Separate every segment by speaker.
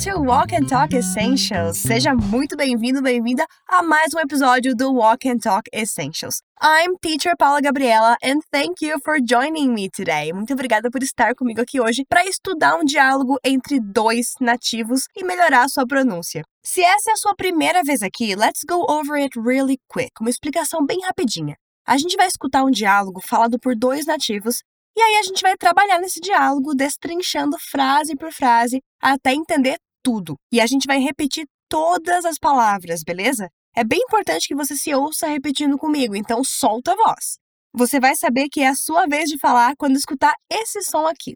Speaker 1: to Walk and Talk Essentials. Seja muito bem-vindo, bem-vinda a mais um episódio do Walk and Talk Essentials. I'm teacher Paula Gabriela and thank you for joining me today. Muito obrigada por estar comigo aqui hoje para estudar um diálogo entre dois nativos e melhorar a sua pronúncia. Se essa é a sua primeira vez aqui, let's go over it really quick. Uma explicação bem rapidinha. A gente vai escutar um diálogo falado por dois nativos e aí a gente vai trabalhar nesse diálogo, destrinchando frase por frase, até entender tudo. E a gente vai repetir todas as palavras, beleza? É bem importante que você se ouça repetindo comigo, então solta a voz. Você vai saber que é a sua vez de falar quando escutar esse som aqui.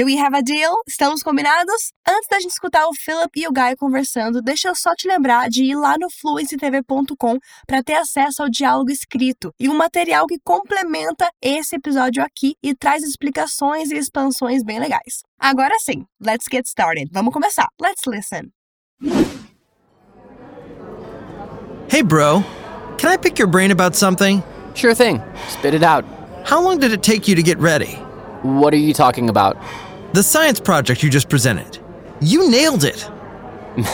Speaker 1: Do we have a deal? Estamos combinados? Antes da gente escutar o Philip e o Guy conversando, deixa eu só te lembrar de ir lá no fluencytv.com para ter acesso ao diálogo escrito e um material que complementa esse episódio aqui e traz explicações e expansões bem legais. Agora sim, let's get started. Vamos começar. Let's listen.
Speaker 2: Hey, bro. Can I pick your brain about something?
Speaker 3: Sure thing. Spit it out.
Speaker 2: How long did it take you to get ready?
Speaker 3: What are you talking about?
Speaker 2: The science project you just presented. You nailed it.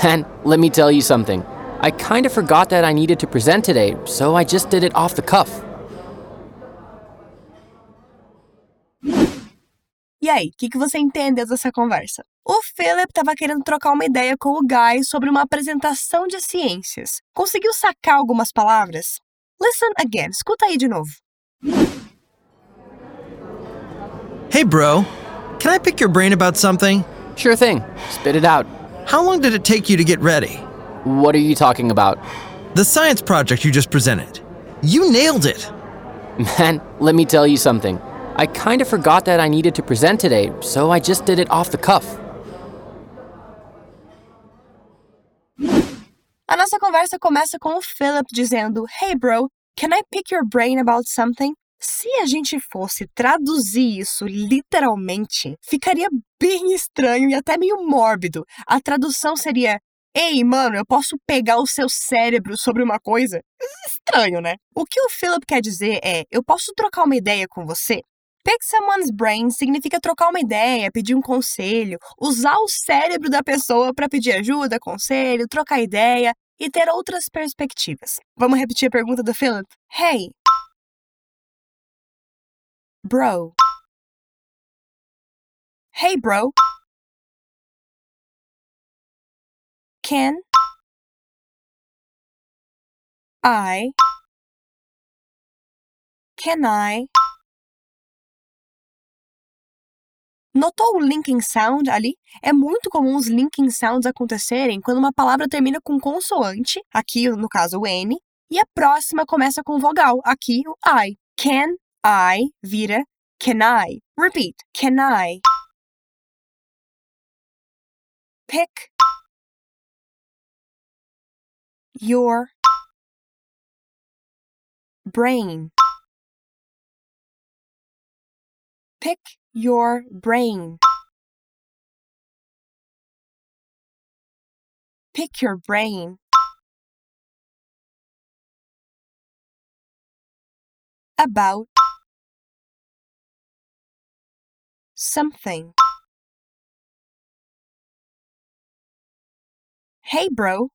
Speaker 3: Man, let me tell you something. I kind of forgot that I needed to present today, so I just did it off the cuff.
Speaker 1: E aí, o que, que você entendeu dessa conversa? O Philip estava querendo trocar uma ideia com o Guy sobre uma apresentação de ciências. Conseguiu sacar algumas palavras? Listen again, escuta aí de novo.
Speaker 2: Hey, bro. Can I pick your brain about something?
Speaker 3: Sure thing. Spit it out.
Speaker 2: How long did it take you to get ready?
Speaker 3: What are you talking about?
Speaker 2: The science project you just presented. You nailed it.
Speaker 3: Man, let me tell you something. I kind of forgot that I needed to present today, so I just did it off the cuff.
Speaker 1: A nossa conversa começa com o Philip dizendo: Hey, bro, can I pick your brain about something? Se a gente fosse traduzir isso literalmente, ficaria bem estranho e até meio mórbido. A tradução seria: Ei, mano, eu posso pegar o seu cérebro sobre uma coisa? Estranho, né? O que o Philip quer dizer é: eu posso trocar uma ideia com você? Pick someone's brain significa trocar uma ideia, pedir um conselho, usar o cérebro da pessoa para pedir ajuda, conselho, trocar ideia e ter outras perspectivas. Vamos repetir a pergunta do Philip? Hey, bro. Hey, bro. Can I can I Notou o linking sound ali? É muito comum os linking sounds acontecerem quando uma palavra termina com consoante, aqui no caso o N, e a próxima começa com vogal, aqui o I. Can I vira can I. Repeat. Can I pick your brain? Pick your brain. Pick your brain. About something. Hey, bro.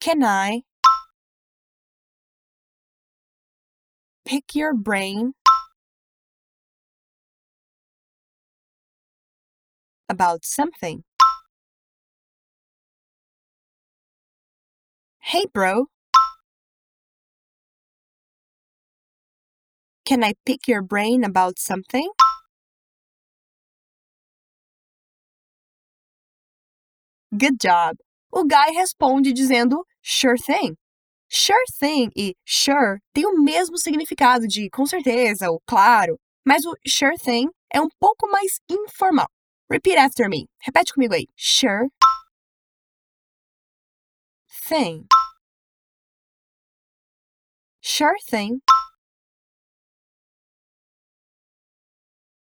Speaker 1: Can I pick your brain about something? Hey, bro. Can I pick your brain about something? Good job! O Guy responde dizendo sure thing. Sure thing e sure têm o mesmo significado de com certeza ou claro, mas o sure thing é um pouco mais informal. Repeat after me. Repete comigo aí. Sure thing. Sure thing.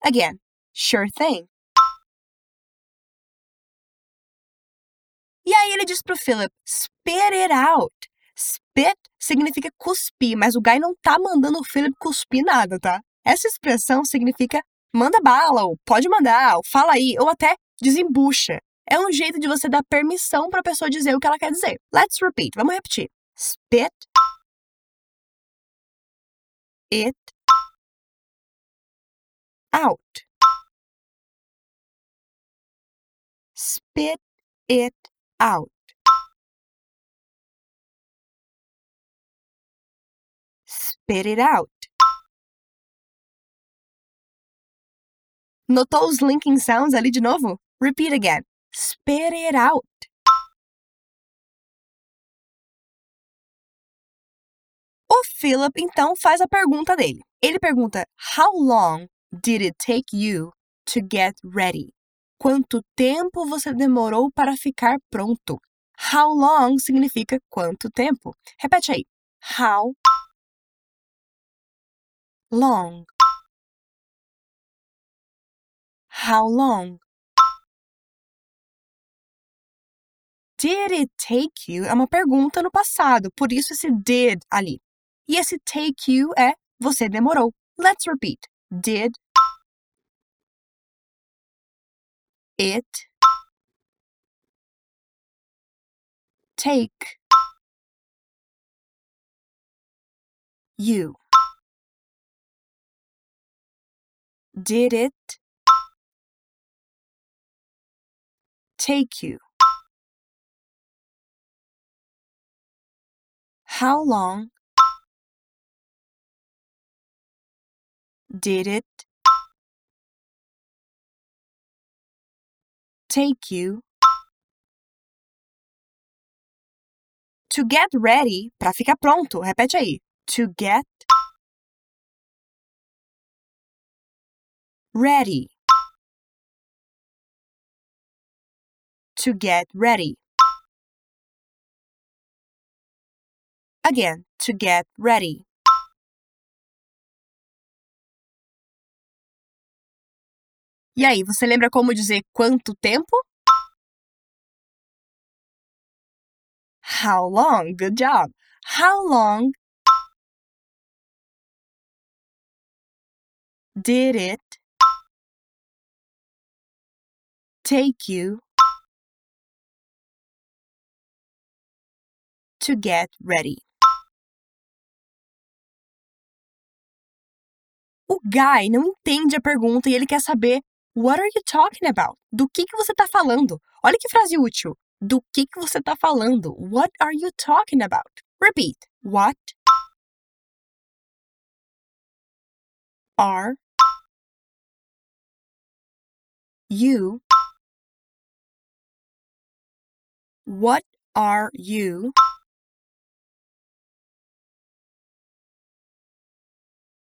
Speaker 1: Again, sure thing. E aí ele diz pro Philip, spit it out. Spit significa cuspir, mas o Guy não tá mandando o Philip cuspir nada, tá? Essa expressão significa manda bala, ou pode mandar, ou fala aí, ou até desembucha. É um jeito de você dar permissão para a pessoa dizer o que ela quer dizer. Let's repeat. Vamos repetir. Spit it out. Spit it out. Spit it out. Notou os linking sounds ali de novo? Repeat again. Spit it out. O Philip então faz a pergunta dele. Ele pergunta: How long did it take you to get ready? Quanto tempo você demorou para ficar pronto? How long significa quanto tempo. Repete aí. How long? How long? Did it take you é uma pergunta no passado, por isso esse did ali. E esse take you é você demorou. Let's repeat. Did it take you? Did it take you? How long did it take you to get ready para ficar pronto? Repete aí. To get ready. To get ready. Again, to get ready. E aí, você lembra como dizer quanto tempo? How long? Good job. How long did it take you to get ready? O Guy não entende a pergunta e ele quer saber What are you talking about? Do que, que você está falando? Olha que frase útil. Do que, que você está falando? What are you talking about? Repeat. What are you What are you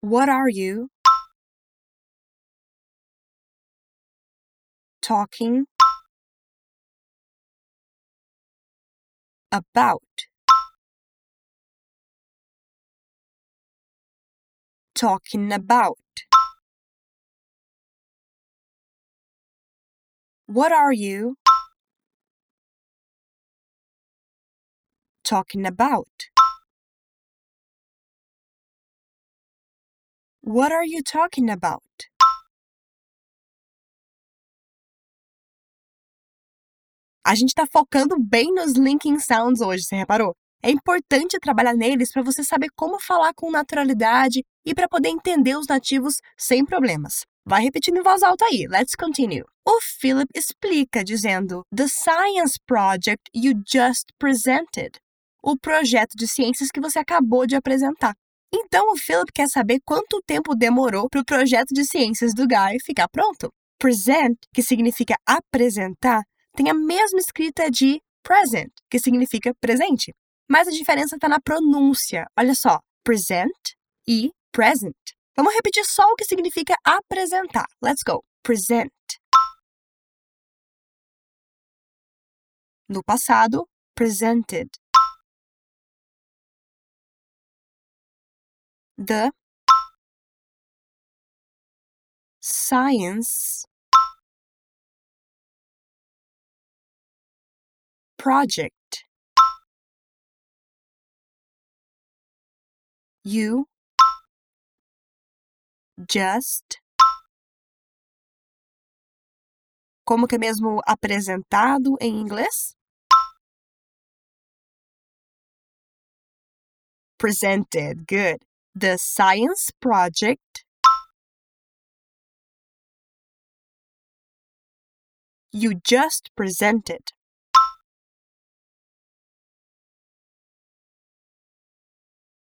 Speaker 1: What are you talking about. Talking about. What are you? Talking about. What are you talking about A gente está focando bem nos linking sounds hoje, você reparou? É importante trabalhar neles para você saber como falar com naturalidade e para poder entender os nativos sem problemas. Vai repetindo em voz alta aí. Let's continue. O Philip explica dizendo: The science project you just presented. O projeto de ciências que você acabou de apresentar. Então o Philip quer saber quanto tempo demorou para o projeto de ciências do Guy ficar pronto. Present, que significa apresentar, tem a mesma escrita de present, que significa presente. Mas a diferença está na pronúncia. Olha só, present e present. Vamos repetir só o que significa apresentar. Let's go. Present. No passado, presented. The science project you just Como que é mesmo apresentado em inglês? Presented. Good. The science project you just presented.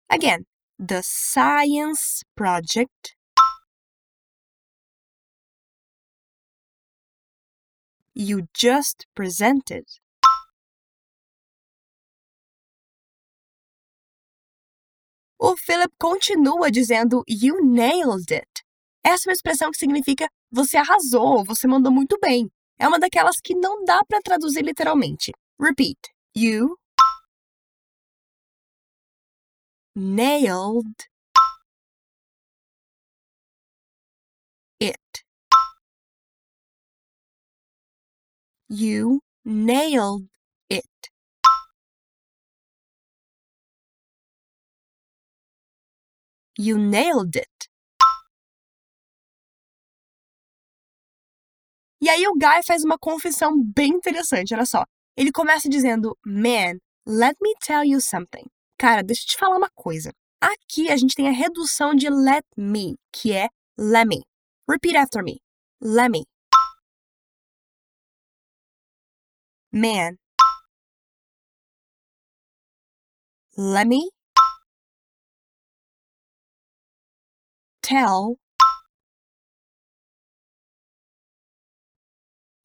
Speaker 1: Again, the science project you just presented. O Philip continua dizendo You nailed it. Essa é uma expressão que significa você arrasou, você mandou muito bem. É uma daquelas que não dá para traduzir literalmente. Repeat. You nailed it. You nailed it. You nailed it. E aí o Guy faz uma confissão bem interessante, olha só. Ele começa dizendo: Man, let me tell you something. Cara, deixa eu te falar uma coisa. Aqui a gente tem a redução de let me, que é let me. Repeat after me. Let me. Man. Let me tell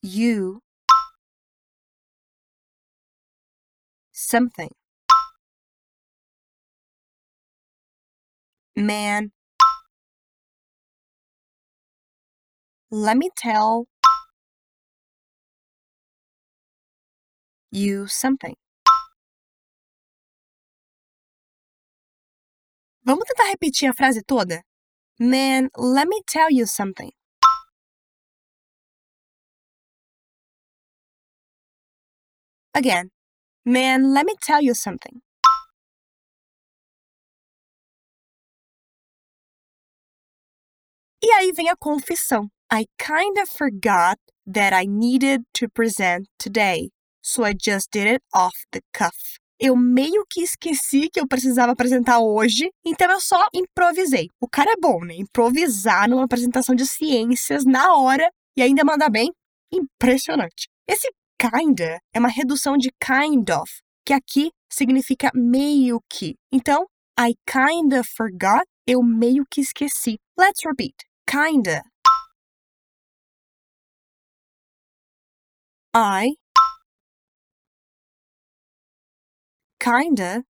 Speaker 1: you something. Man, let me tell you something. Vamos tentar repetir a frase toda? Man, let me tell you something. Again. Man, let me tell you something. E aí vem a confissão. I kinda forgot that I needed to present today, so I just did it off the cuff. Eu meio que esqueci que eu precisava apresentar hoje, então eu só improvisei. O cara é bom, né? Improvisar numa apresentação de ciências na hora e ainda mandar bem. Impressionante. Esse kinda é uma redução de kind of, que aqui significa meio que. Então, I kinda forgot, eu meio que esqueci. Let's repeat. Kinda. I. Kinda.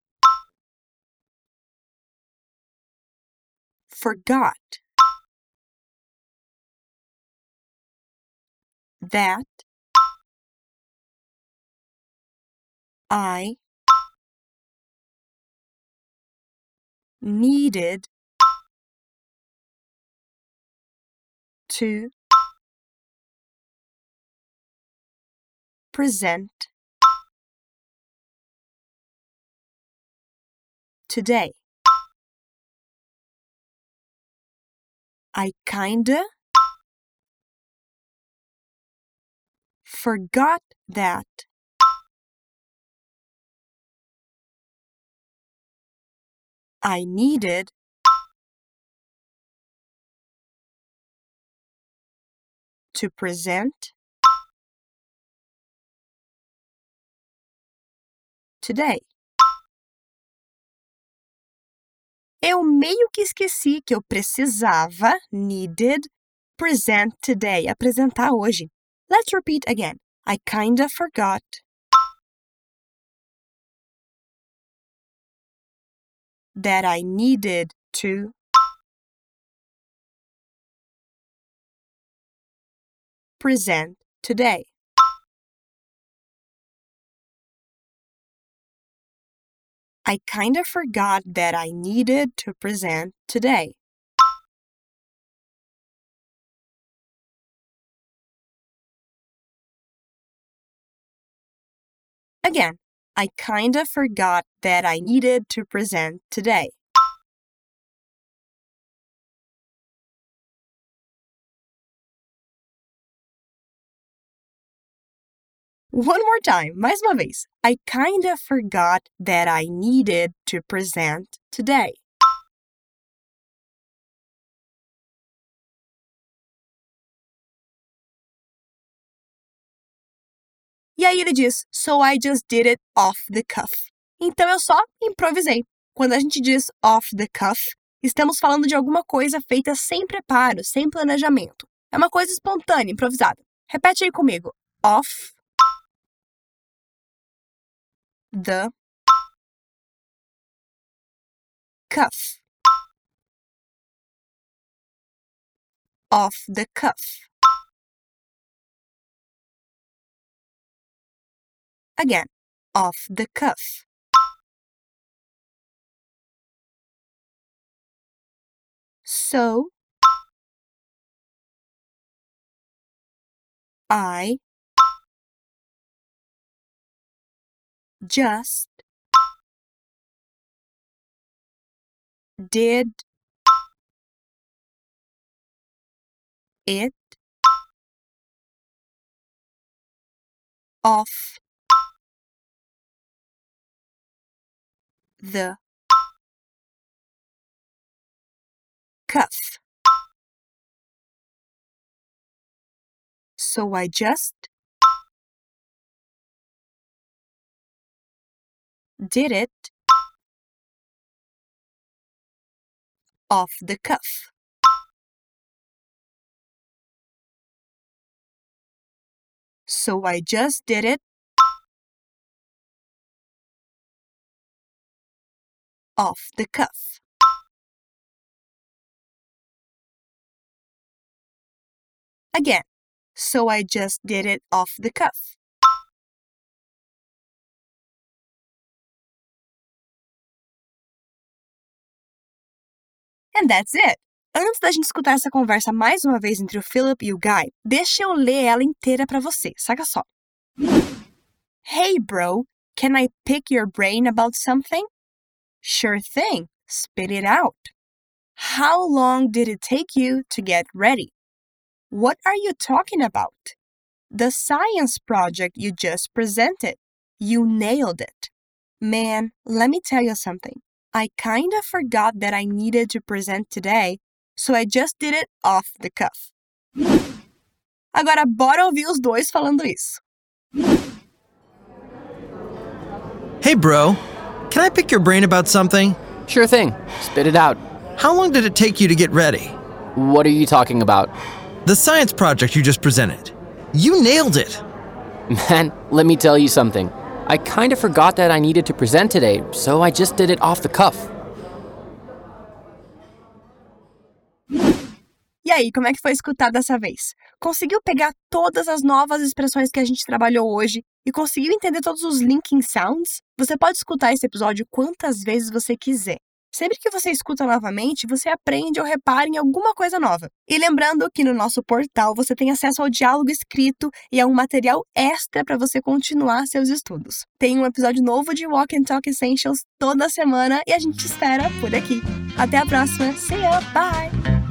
Speaker 1: Forgot. That. I. Needed to present today. I kinda forgot that I needed to present today. Eu meio que esqueci que eu precisava, needed, present today, apresentar hoje. Let's repeat again. I kinda forgot that I needed to present today. I kinda forgot that I needed to present today. Again, I kinda forgot that I needed to present today. One more time, mais uma vez. I kinda forgot that I needed to present today. E aí ele diz, so I just did it off the cuff. Então eu só improvisei. Quando a gente diz off the cuff, estamos falando de alguma coisa feita sem preparo, sem planejamento. É uma coisa espontânea, improvisada. Repete aí comigo. Off the cuff. Off the cuff. Again, off the cuff. So, I just did it off the cuff. So I just did it off the cuff. So I just did it off the cuff. Again, so I just did it off the cuff. And that's it. Antes da gente escutar essa conversa mais uma vez entre o Philip e o Guy, deixa eu ler ela inteira para você, saca só. Hey bro, can I pick your brain about something? Sure thing, spit it out. How long did it take you to get ready? What are you talking about? The science project you just presented. You nailed it. Man, let me tell you something. I kind of forgot that I needed to present today, so I just did it off the cuff. Agora bora ouvir os dois falando isso.
Speaker 2: Hey, bro. Can I pick your brain about something?
Speaker 3: Sure thing. Spit it out.
Speaker 2: How long did it take you to get ready?
Speaker 3: What are you talking about?
Speaker 2: The science project you just presented. You nailed it.
Speaker 3: Man, let me tell you something. I kind of forgot that I needed to present today, so I just did it off the cuff.
Speaker 1: E aí, como é que foi escutar dessa vez? Conseguiu pegar todas as novas expressões que a gente trabalhou hoje e conseguiu entender todos os linking sounds? Você pode escutar esse episódio quantas vezes você quiser. Sempre que você escuta novamente, você aprende ou repara em alguma coisa nova. E lembrando que no nosso portal você tem acesso ao diálogo escrito e a um material extra para você continuar seus estudos. Tem um episódio novo de Walk and Talk Essentials toda semana e a gente te espera por aqui. Até a próxima. See ya. Bye.